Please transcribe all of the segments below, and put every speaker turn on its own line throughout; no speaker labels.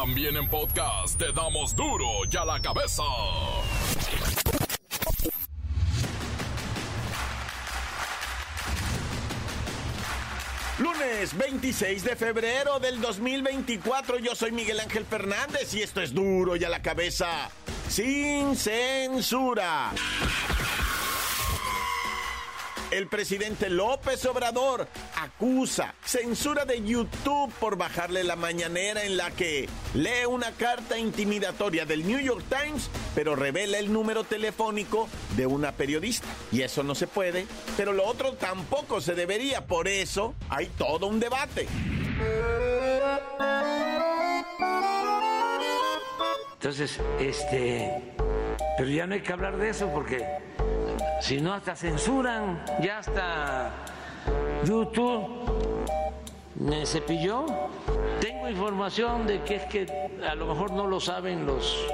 También en podcast te damos duro y a la cabeza.
Lunes 26 de febrero del 2024, yo soy Miguel Ángel Fernández y esto es duro y a la cabeza, sin censura. El presidente López Obrador acusa censura de YouTube por bajarle la mañanera en la que lee una carta intimidatoria del New York Times, pero revela el número telefónico de una periodista. Y eso no se puede, pero lo otro tampoco se debería. Por eso hay todo un debate.
Entonces, este, pero ya no hay que hablar de eso porque si no hasta censuran, ya hasta YouTube me cepilló. Tengo información de que es que a lo mejor no lo saben los,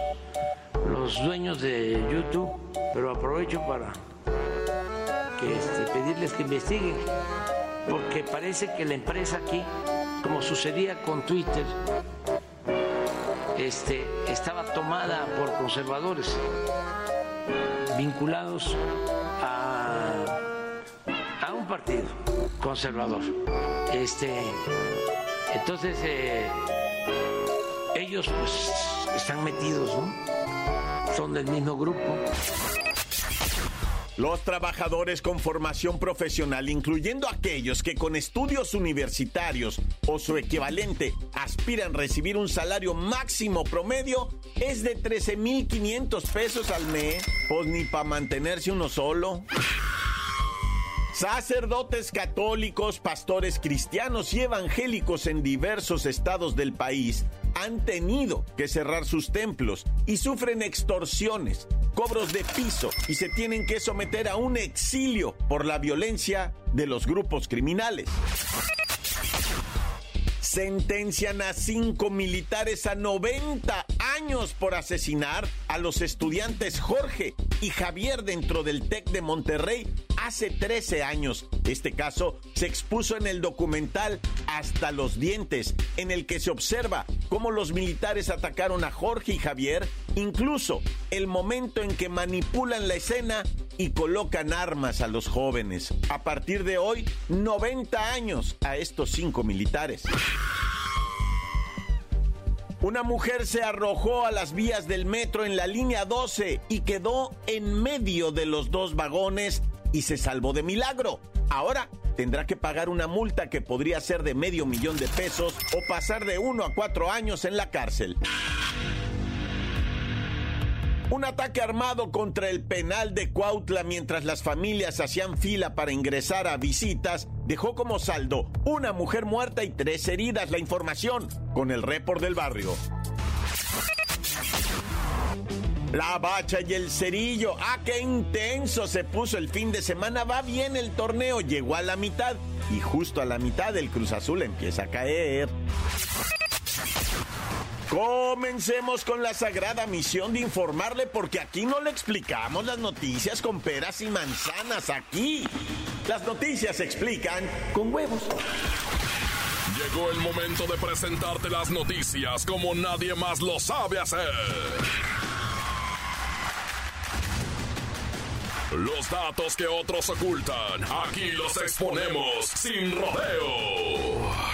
los dueños de YouTube, pero aprovecho para este, pedirles que investiguen, porque parece que la empresa aquí, como sucedía con Twitter, este, estaba tomada por conservadores vinculados a, a un partido conservador. Este, entonces eh, ellos pues están metidos, ¿no? Son del mismo grupo.
Los trabajadores con formación profesional, incluyendo aquellos que con estudios universitarios o su equivalente aspiran recibir un salario máximo promedio, es de 13.500 pesos al mes. Pues ni para mantenerse uno solo. Sacerdotes católicos, pastores cristianos y evangélicos en diversos estados del país han tenido que cerrar sus templos y sufren extorsiones, cobros de piso y se tienen que someter a un exilio por la violencia de los grupos criminales. Sentencian a cinco militares a 90 años por asesinar a los estudiantes Jorge y Javier dentro del TEC de Monterrey hace 13 años. Este caso se expuso en el documental Hasta los dientes, en el que se observa cómo los militares atacaron a Jorge y Javier, incluso el momento en que manipulan la escena y colocan armas a los jóvenes. A partir de hoy, 90 años a estos cinco militares. Una mujer se arrojó a las vías del metro en la línea 12 y quedó en medio de los dos vagones y se salvó de milagro. Ahora tendrá que pagar una multa que podría ser de medio millón de pesos o pasar de uno a cuatro años en la cárcel. Un ataque armado contra el penal de Cuautla mientras las familias hacían fila para ingresar a visitas dejó como saldo una mujer muerta y tres heridas. La información con el report del barrio. La bacha y el cerillo. ¡Ah, qué intenso se puso el fin de semana! Va bien el torneo, llegó a la mitad y justo a la mitad el Cruz Azul empieza a caer. Comencemos con la sagrada misión de informarle porque aquí no le explicamos las noticias con peras y manzanas, aquí las noticias se explican con huevos.
Llegó el momento de presentarte las noticias como nadie más lo sabe hacer. Los datos que otros ocultan, aquí los exponemos sin rodeos.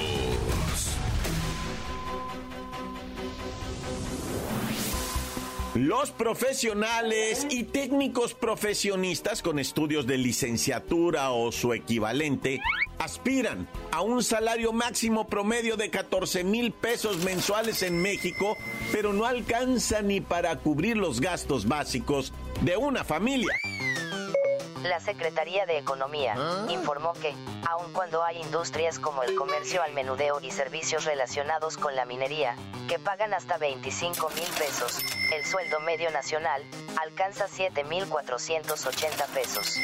Los profesionales y técnicos profesionistas con estudios de licenciatura o su equivalente aspiran a un salario máximo promedio de 14 mil pesos mensuales en México, pero no alcanza ni para cubrir los gastos básicos de una familia.
La Secretaría de Economía informó que, aun cuando hay industrias como el comercio al menudeo y servicios relacionados con la minería, que pagan hasta 25 mil pesos, el sueldo medio nacional alcanza 7 mil 480 pesos.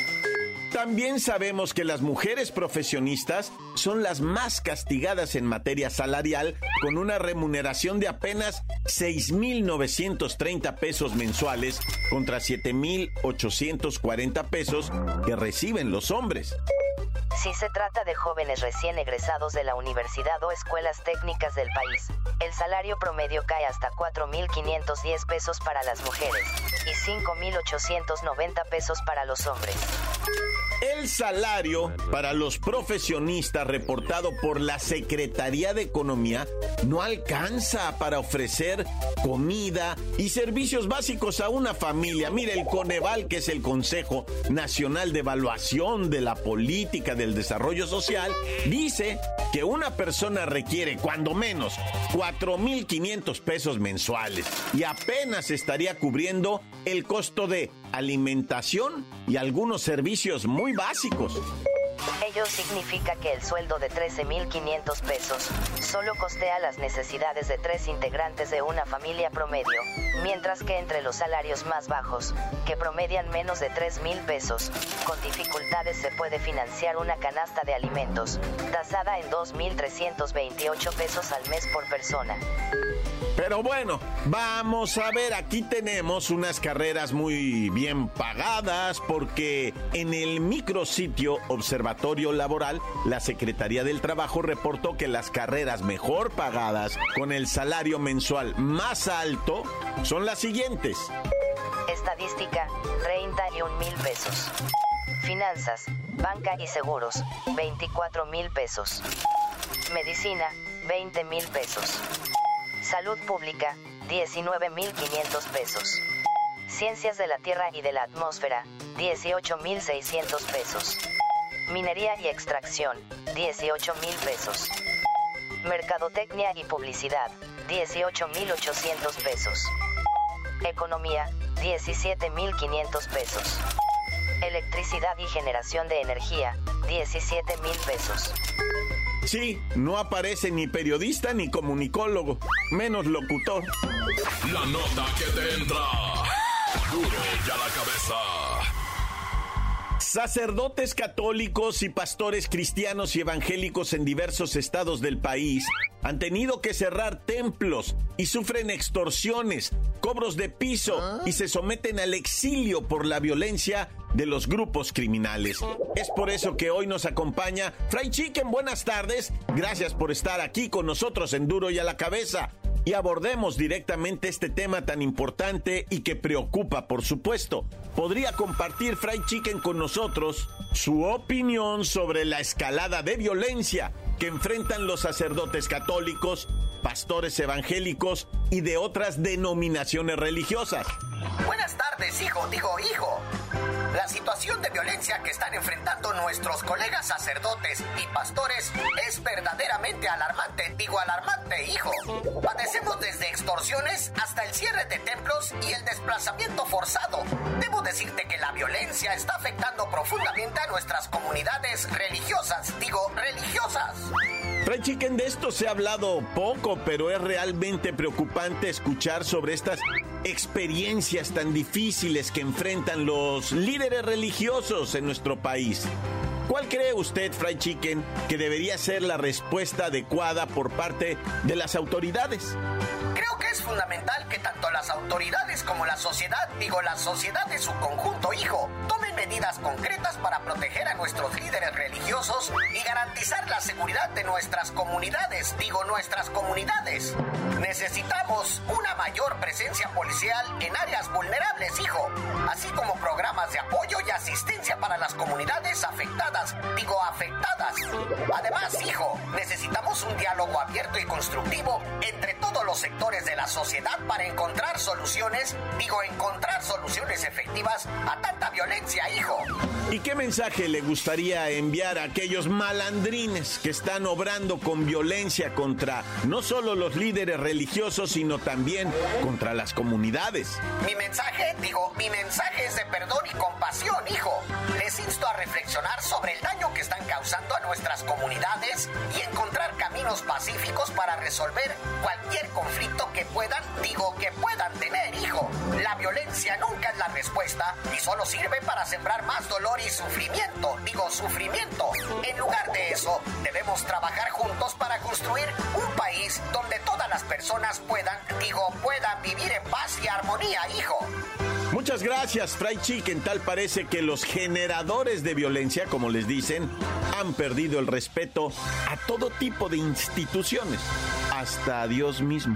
También sabemos que las mujeres profesionistas son las más castigadas en materia salarial con una remuneración de apenas 6.930 pesos mensuales contra 7.840 pesos que reciben los hombres.
Si se trata de jóvenes recién egresados de la universidad o escuelas técnicas del país, el salario promedio cae hasta 4.510 pesos para las mujeres y 5.890 pesos para los hombres.
El salario para los profesionistas reportado por la Secretaría de Economía no alcanza para ofrecer comida y servicios básicos a una familia. Mire, el Coneval, que es el Consejo Nacional de Evaluación de la Política del Desarrollo Social, dice que una persona requiere cuando menos 4.500 pesos mensuales y apenas estaría cubriendo el costo de alimentación y algunos servicios muy básicos.
Ello significa que el sueldo de 13.500 pesos solo costea las necesidades de tres integrantes de una familia promedio, mientras que entre los salarios más bajos, que promedian menos de 3.000 pesos, con dificultades se puede financiar una canasta de alimentos, tasada en 2.328 pesos al mes por persona.
Pero bueno, vamos a ver, aquí tenemos unas carreras muy bien pagadas porque en el micrositio Observatorio Laboral, la Secretaría del Trabajo reportó que las carreras mejor pagadas con el salario mensual más alto son las siguientes.
Estadística, 31 mil pesos. Finanzas, banca y seguros, 24 mil pesos. Medicina, 20 mil pesos. Salud Pública, 19.500 pesos. Ciencias de la Tierra y de la Atmósfera, 18.600 pesos. Minería y Extracción, 18.000 pesos. Mercadotecnia y Publicidad, 18.800 pesos. Economía, 17.500 pesos. Electricidad y generación de energía, 17.000 pesos.
Sí, no aparece ni periodista ni comunicólogo, menos locutor.
La nota que te entra. Duro ya la cabeza.
Sacerdotes católicos y pastores cristianos y evangélicos en diversos estados del país han tenido que cerrar templos y sufren extorsiones, cobros de piso y se someten al exilio por la violencia de los grupos criminales. Es por eso que hoy nos acompaña Fray Chicken. Buenas tardes. Gracias por estar aquí con nosotros en Duro y a la Cabeza y abordemos directamente este tema tan importante y que preocupa, por supuesto. ¿Podría compartir Fry Chicken con nosotros su opinión sobre la escalada de violencia que enfrentan los sacerdotes católicos, pastores evangélicos y de otras denominaciones religiosas?
Buenas tardes, hijo, digo hijo. La situación de violencia que están enfrentando nuestros colegas sacerdotes y pastores es verdaderamente alarmante, digo alarmante, hijo. Padecemos desde extorsiones hasta el cierre de templos y el desplazamiento forzado. Debo decirte que la violencia está afectando profundamente a nuestras comunidades religiosas, digo religiosas.
Chicken, de esto se ha hablado poco, pero es realmente preocupante escuchar sobre estas experiencias tan difíciles que enfrentan los líderes religiosos en nuestro país. ¿Cuál cree usted, Fry Chicken, que debería ser la respuesta adecuada por parte de las autoridades?
Creo que es fundamental que tanto las autoridades como la sociedad, digo la sociedad de su conjunto, hijo, tomen medidas concretas para proteger a nuestros líderes religiosos y garantizar la seguridad de nuestras comunidades, digo nuestras comunidades. Necesitamos una mayor presencia policial en áreas vulnerables, hijo, así como programas de apoyo y asistencia para las comunidades afectadas, digo afectadas. Además, hijo, necesitamos un diálogo abierto y constructivo entre todos los sectores de la sociedad para encontrar soluciones, digo encontrar soluciones efectivas a tanta violencia, hijo.
¿Y qué mensaje le gustaría enviar a aquellos malandrines que están obrando con violencia contra no solo los líderes religiosos, sino también contra las comunidades?
Mi mensaje, digo, mi mensaje es de perdón y compasión, hijo. Les insto a reflexionar sobre el daño que están causando a nuestras comunidades y encontrar caminos pacíficos para resolver cualquier conflicto que puedan, digo, que puedan tener, hijo. La violencia nunca es la respuesta y solo sirve para sembrar más dolor y sufrimiento. Digo, sufrimiento. En lugar de eso, debemos trabajar juntos para construir un país donde todas las personas puedan, digo, puedan vivir en paz y armonía, hijo.
Muchas gracias, Fry Chicken. Tal parece que los generadores de violencia, como les dicen, han perdido el respeto a todo tipo de instituciones, hasta a Dios mismo.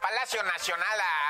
Palacio Nacional, a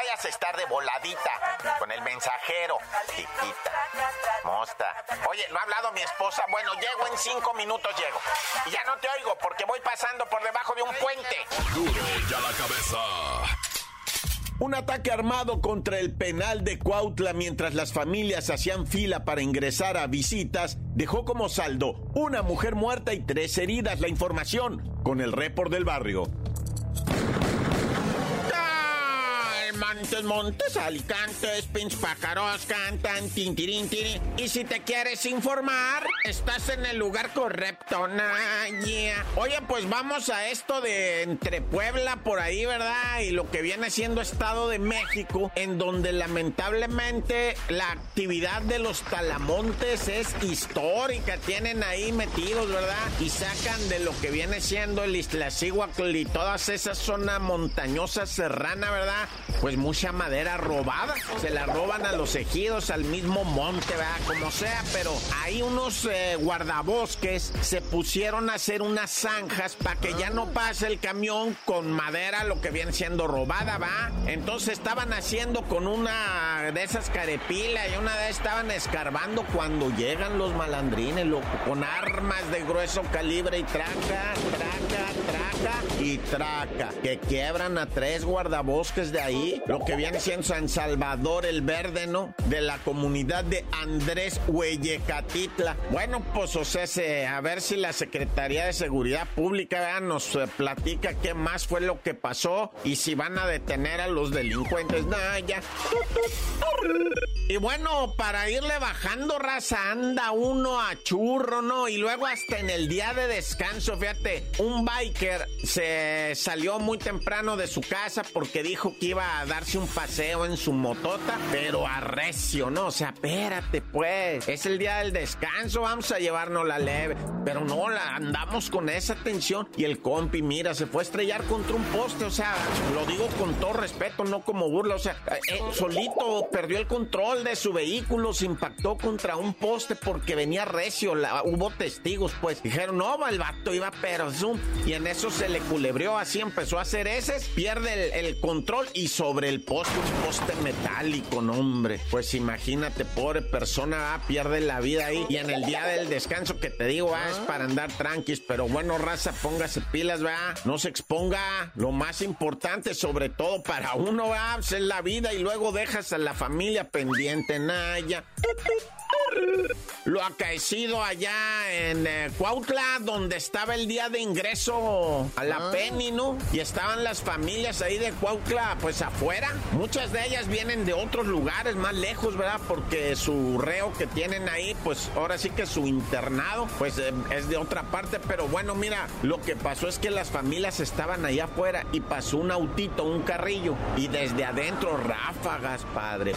vayas a estar de voladita con el mensajero, chiquita. Mosta. Oye, ¿no ha hablado mi esposa? Bueno, llego en cinco minutos, llego. Y ya no te oigo porque voy pasando por debajo de un puente.
Duro y a la cabeza.
Un ataque armado contra el penal de Cuautla mientras las familias hacían fila para ingresar a visitas dejó como saldo una mujer muerta y tres heridas. La información con el report del barrio.
Montes, montes, alicantes, pinch pájaros cantan, tintirín, tirín. Y si te quieres informar, estás en el lugar correcto, nah, yeah. Oye, pues vamos a esto de entre Puebla por ahí, ¿verdad? Y lo que viene siendo Estado de México, en donde lamentablemente la actividad de los talamontes es histórica. Tienen ahí metidos, ¿verdad? Y sacan de lo que viene siendo el Iztaccíhuatl y todas esas zonas montañosas serrana, ¿verdad? Pues mucha madera robada. Se la roban a los ejidos, al mismo monte, ¿verdad? Como sea, pero hay unos eh, guardabosques se pusieron a hacer unas zanjas para que ya no pase el camión con madera, lo que viene siendo robada, ¿va? Entonces estaban haciendo con una de esas carepilas y una de estaban escarbando cuando llegan los malandrines, loco, con armas de grueso calibre y traca, traca y traca, que quiebran a tres guardabosques de ahí lo que viene siendo San Salvador el Verde, ¿no? De la comunidad de Andrés Hueyecatitla. Bueno, pues o sea, se, a ver si la Secretaría de Seguridad Pública nos eh, platica qué más fue lo que pasó y si van a detener a los delincuentes. Nah, ya. Y bueno, para irle bajando raza, anda uno a churro, ¿no? Y luego hasta en el día de descanso, fíjate, un biker se salió muy temprano de su casa porque dijo que iba a darse un paseo en su motota, pero a recio, ¿no? O sea, espérate, pues, es el día del descanso, vamos a llevarnos la leve. Pero no, la andamos con esa tensión. Y el compi, mira, se fue a estrellar contra un poste, o sea, lo digo con todo respeto, no como burla, o sea, eh, solito perdió el control de su vehículo, se impactó contra un poste porque venía recio, hubo testigos, pues. Dijeron, no, el vato iba pero zoom. Y en eso se le culebrió, así empezó a hacer ese, pierde el, el control y sobre el poste, un poste metálico, no, hombre. Pues imagínate, pobre persona, ah, pierde la vida ahí. Y en el día del descanso que te digo, ah, es para andar tranquis, pero bueno, raza, póngase pilas, va, no se exponga. Lo más importante, sobre todo para uno, va, pues, es la vida y luego dejas a la familia pendiente, Naya. Lo acaecido allá en eh, Cuautla, donde estaba el día de ingreso a la Penny, ¿no? Y estaban las familias ahí de Cuautla, pues afuera. Muchas de ellas vienen de otros lugares más lejos, ¿verdad? Porque su reo que tienen ahí, pues ahora sí que su internado, pues eh, es de otra parte. Pero bueno, mira, lo que pasó es que las familias estaban allá afuera y pasó un autito, un carrillo, y desde adentro ráfagas, padre.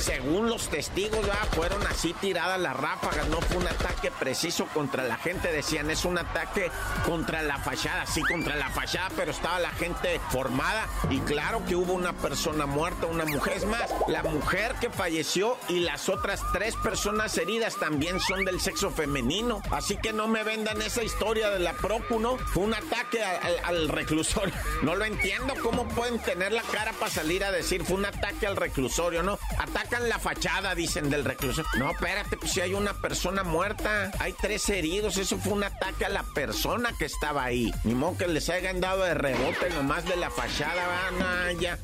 Según los testigos, ¿verdad? fueron así tiradas las ráfagas, no fue un ataque preciso contra la gente, decían, es un ataque contra la fachada, sí, contra la fachada, pero estaba la gente formada y claro que hubo una persona muerta, una mujer, es más, la mujer que falleció y las otras tres personas heridas también son del sexo femenino, así que no me vendan esa historia de la Procu. Fue un ataque al reclusorio, no lo entiendo, ¿cómo pueden tener la cara para salir a decir fue un ataque al reclusorio, ¿no? Atacan la fachada, dicen del reclusorio. No, espérate, pues si hay una persona muerta, hay tres heridos, eso fue un ataque a la persona que estaba ahí. Ni modo que les hayan dado de rebote nomás de la fachada, van ya.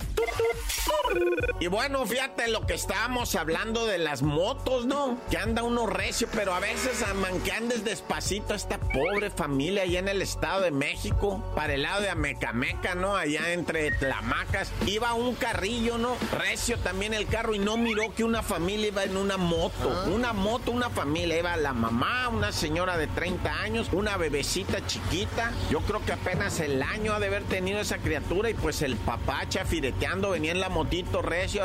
Y bueno, fíjate lo que estábamos hablando de las motos, ¿no? Que anda uno recio, pero a veces aman que andes despacito esta pobre familia allá en el Estado de México, para el lado de Amecameca, ¿no? Allá entre Tlamacas. Iba un carrillo, ¿no? Recio también el carro y no miró que una familia iba en una moto. Una moto, una familia. Iba la mamá, una señora de 30 años, una bebecita chiquita. Yo creo que apenas el año ha de haber tenido esa criatura y pues el papá chafireteando venía en la motito recio.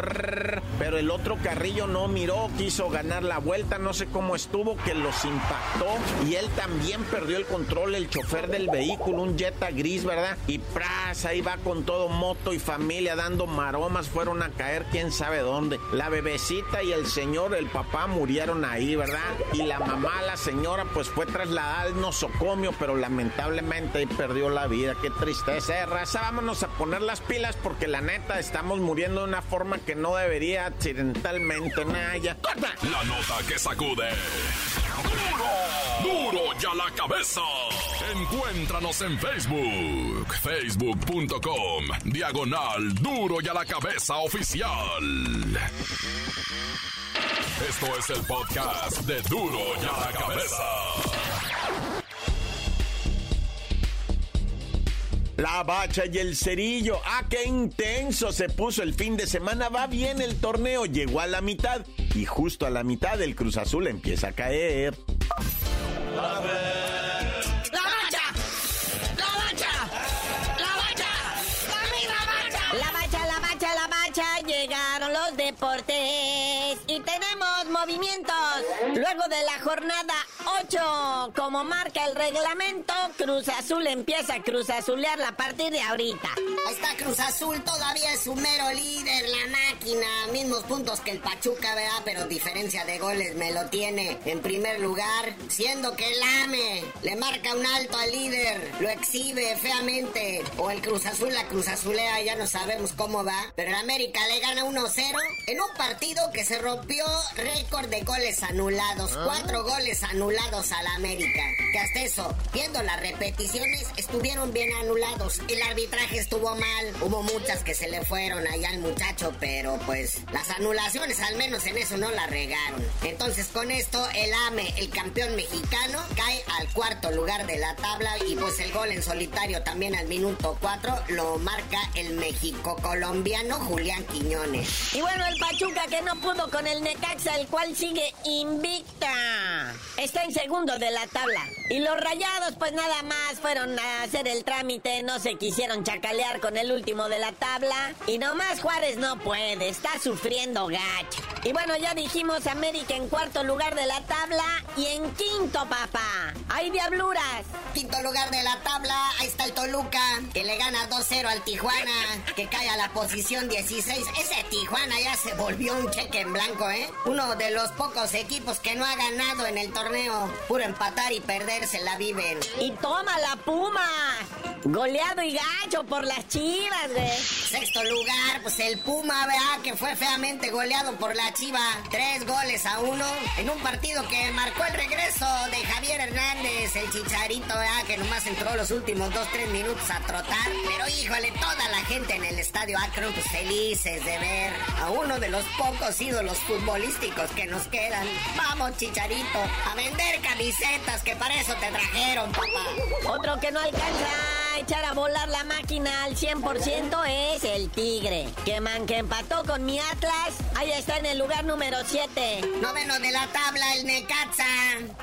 pero el otro carrillo no miró, quiso ganar la vuelta, no sé cómo estuvo, que los impactó y él también perdió el control, el chofer del vehículo, un Jetta gris, ¿verdad? Y pras, ahí va con todo moto y familia dando maromas, fueron a caer quién sabe dónde. La bebecita y el señor, el papá murieron ahí, ¿verdad? Y la mamá, la señora, pues fue trasladada al nosocomio, pero lamentablemente ahí perdió la vida. Qué tristeza, ¿eh, raza. Vámonos a poner las pilas porque la neta estamos muriendo de una forma que no debería accidentalmente. Naya.
La nota que sacude. ¡Duro! ¡Duro ya la cabeza! Encuéntranos en Facebook, facebook.com, diagonal Duro y a la cabeza oficial. Esto es el podcast de Duro y a la cabeza.
La bacha y el cerillo. ¡Ah, qué intenso se puso el fin de semana! Va bien el torneo, llegó a la mitad. Y justo a la mitad el Cruz Azul empieza a caer.
Luego de la jornada 8, como marca el reglamento, Cruz Azul empieza a Cruz Azulear a partir de ahorita.
Está Cruz Azul, todavía es su mero líder, la máquina. Mismos puntos que el Pachuca, ¿verdad? Pero diferencia de goles me lo tiene en primer lugar. Siendo que el AME le marca un alto al líder, lo exhibe feamente. O el Cruz Azul la Cruz Azulea, ya no sabemos cómo va. Pero el América le gana 1-0 en un partido que se rompió récord de goles anulados. Ah. Cuatro goles anulados al América. Que hasta eso, viendo las repeticiones, estuvieron bien anulados. El arbitraje estuvo mal. Hubo muchas que se le fueron allá al muchacho, pero pues las anulaciones al menos en eso no la regaron. Entonces con esto el AME, el campeón mexicano, cae al cuarto lugar de la tabla y pues el gol en solitario también al minuto 4 lo marca el México colombiano Julián Quiñones.
Y bueno, el Pachuca que no pudo con el Necaxa, el cual sigue invicta. Está en segundo de la tabla. Y los rayados, pues nada más fueron a hacer el trámite, no se quisieron chacalear con el último de la tabla. Y nomás Juárez no puede, está sufriendo gacho. Y bueno, ya dijimos América en cuarto lugar de la tabla y en quinto, papá. Hay diabluras.
Quinto lugar de la tabla, ahí está el Toluca, que le gana 2-0 al Tijuana, que cae a la posición 16. Ese Tijuana ya se volvió un cheque en blanco, ¿eh? Uno de los pocos equipos que no ha ganado en el torneo. Puro empatar y perder se la viven.
Y toma la Puma. Goleado y gacho por las chivas, güey.
Sexto lugar, pues el Puma, ¿verdad? Que fue feamente goleado por la chiva. Tres goles a uno. En un partido que marcó el regreso de Javier Hernández, el chicharito, ¿verdad? Que nomás entró los últimos dos, tres minutos a trotar. Pero híjole, toda la gente en el estadio Akron, pues felices de ver a uno de los pocos ídolos futbolísticos que nos quedan. Vamos, chicharito, a vender camisetas que para eso te trajeron, papá.
Otro que no alcanza a echar a volar la máquina al 100% es el Tigre. Que man que empató con mi Atlas, ahí está en el lugar número 7.
Noveno de la tabla, el Necaxa,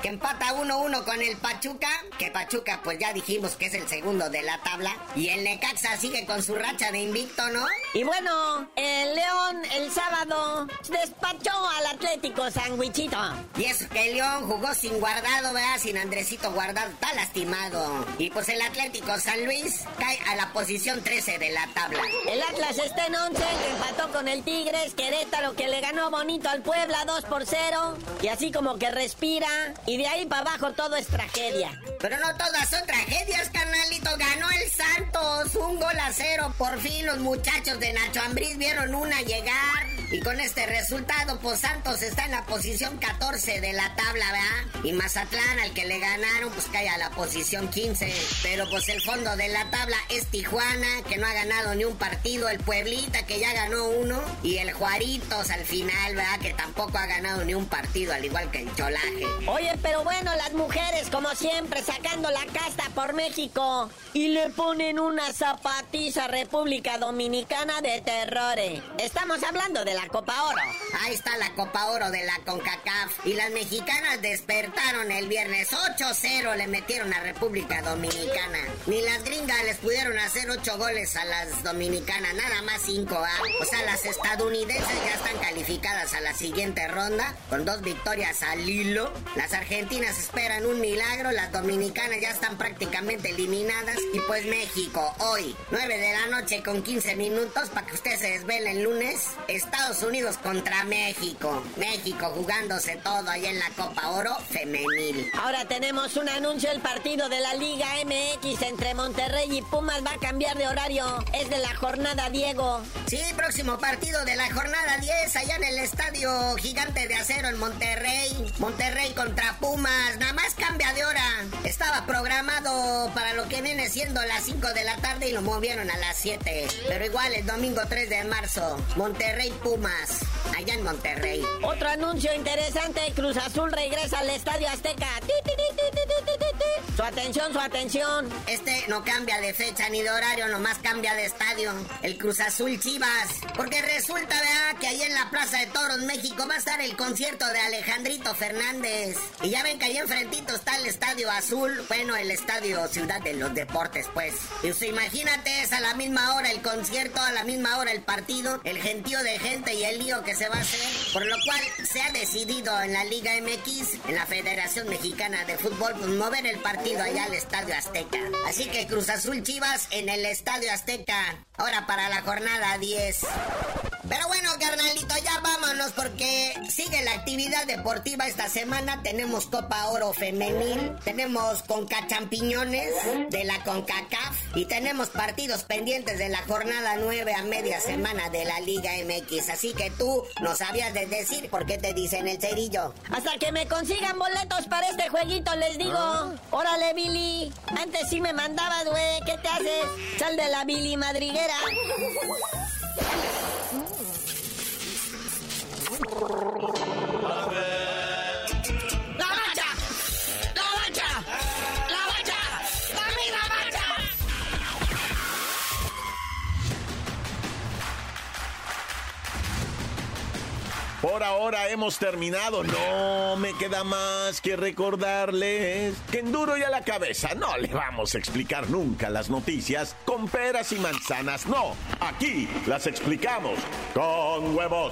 que empata 1-1 con el Pachuca. Que Pachuca, pues ya dijimos que es el segundo de la tabla. Y el Necaxa sigue con su racha de invicto, ¿no?
Y bueno, el León el sábado despachó al Atlético Sandwichito.
Y eso que el León jugó sin guardado, ¿verdad? Sin Andresito guardado, está lastimado. Y pues el Atlético San Luis cae a la posición 13 de la tabla.
El Atlas está en 11, que empató con el Tigres, Querétaro que le ganó bonito al Puebla 2 por 0. Y así como que respira. Y de ahí para abajo todo es tragedia.
Pero no todas son tragedias, carnalito. Ganó el Santos, un gol a cero. Por fin los muchachos de Nacho Ambriz vieron una llegar. Y con este resultado, pues Santos está en la posición 14 de la tabla, ¿verdad? Y Mazatlán, al que le ganaron, pues cae a la posición 15. Pero pues el fondo de la tabla es Tijuana, que no ha ganado ni un partido. El Pueblita, que ya ganó uno. Y el Juaritos al final, ¿verdad? Que tampoco ha ganado ni un partido, al igual que el Cholaje.
Oye, pero bueno, las mujeres, como siempre, sacando la casta por México. Y le ponen una zapatiza a República Dominicana de terrores. Estamos hablando de la Copa Oro.
Ahí está la Copa Oro de la CONCACAF. Y las mexicanas despertaron el viernes 8-0, le metieron a República Dominicana. Ni las gringas les pudieron hacer 8 goles a las dominicanas, nada más 5 ¿ah? O sea, las estadounidenses ya están calificadas a la siguiente ronda con dos victorias al hilo. Las argentinas esperan un milagro, las dominicanas ya están prácticamente eliminadas. Y pues México, hoy, 9 de la noche con 15 minutos, para que usted se desvele el lunes, Estados Unidos contra México. México jugándose todo ahí en la Copa Oro femenil.
Ahora tenemos un anuncio, el partido de la Liga MX entre Monterrey y Pumas va a cambiar de horario. Es de la jornada Diego.
Sí, próximo partido de la jornada 10 allá en el Estadio Gigante de Acero en Monterrey. Monterrey contra Pumas, nada más cambia de hora. Estaba programado para lo que viene siendo las 5 de la tarde y lo movieron a las 7. Pero igual el domingo 3 de marzo, Monterrey Pumas, allá en Monterrey.
Otro anuncio interesante, Cruz Azul regresa al Estadio Azteca. Atención, su atención.
Este no cambia de fecha ni de horario, nomás cambia de estadio. El Cruz Azul Chivas. Porque resulta, ¿verdad? Que ahí en la Plaza de Toros, México, va a estar el concierto de Alejandrito Fernández. Y ya ven que ahí enfrentito está el Estadio Azul. Bueno, el Estadio Ciudad de los Deportes, pues. Y usted imagínate, es a la misma hora el concierto, a la misma hora el partido, el gentío de gente y el lío que se va a hacer. Por lo cual se ha decidido en la Liga MX, en la Federación Mexicana de Fútbol, pues, mover el partido allá al Estadio Azteca. Así que Cruz Azul Chivas en el Estadio Azteca. Ahora para la jornada 10. Pero bueno, carnalito, ya vámonos porque sigue la actividad deportiva esta semana. Tenemos Copa Oro Femenil, tenemos Conca Champiñones de la CONCACAF y tenemos partidos pendientes de la jornada 9 a media semana de la Liga MX. Así que tú no sabías de decir por qué te dicen el cerillo.
Hasta que me consigan boletos para este jueguito, les digo. Órale, Billy. Antes sí me mandabas, güey. ¿Qué te haces? Sal de la Billy madriguera.
Por ahora hemos terminado. No me queda más que recordarles que en duro y a la cabeza no le vamos a explicar nunca las noticias con peras y manzanas. No, aquí las explicamos con huevos.